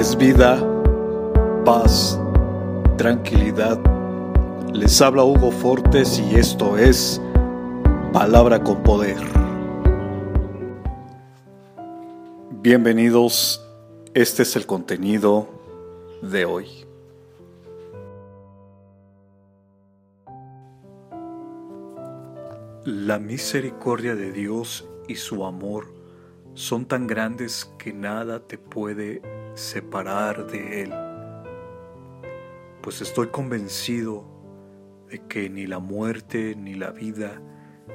es vida, paz, tranquilidad. Les habla Hugo Fortes y esto es Palabra con Poder. Bienvenidos, este es el contenido de hoy. La misericordia de Dios y su amor son tan grandes que nada te puede separar de Él. Pues estoy convencido de que ni la muerte, ni la vida,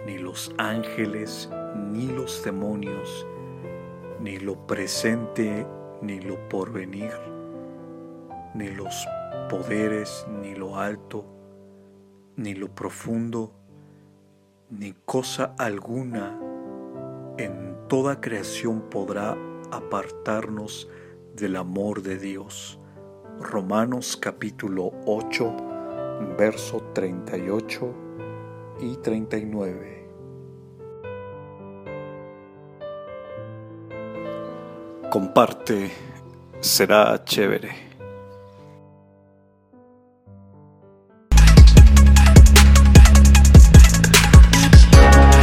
ni los ángeles, ni los demonios, ni lo presente, ni lo porvenir, ni los poderes, ni lo alto, ni lo profundo, ni cosa alguna en toda creación podrá apartarnos del amor de Dios. Romanos capítulo 8, verso 38 y 39. Comparte, será chévere.